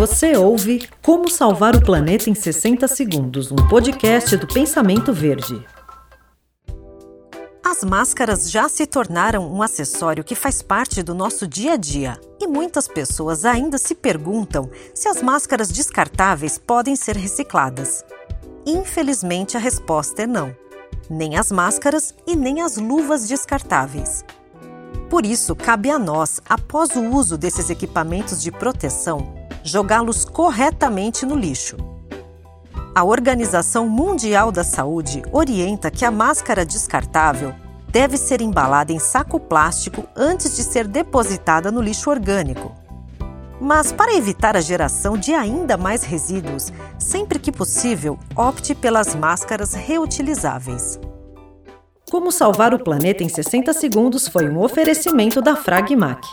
Você ouve Como Salvar o Planeta em 60 Segundos, um podcast do Pensamento Verde. As máscaras já se tornaram um acessório que faz parte do nosso dia a dia. E muitas pessoas ainda se perguntam se as máscaras descartáveis podem ser recicladas. Infelizmente, a resposta é não. Nem as máscaras e nem as luvas descartáveis. Por isso, cabe a nós, após o uso desses equipamentos de proteção, jogá-los corretamente no lixo. A Organização Mundial da Saúde orienta que a máscara descartável deve ser embalada em saco plástico antes de ser depositada no lixo orgânico. Mas, para evitar a geração de ainda mais resíduos, sempre que possível, opte pelas máscaras reutilizáveis. Como salvar o planeta em 60 segundos foi um oferecimento da Fragmac.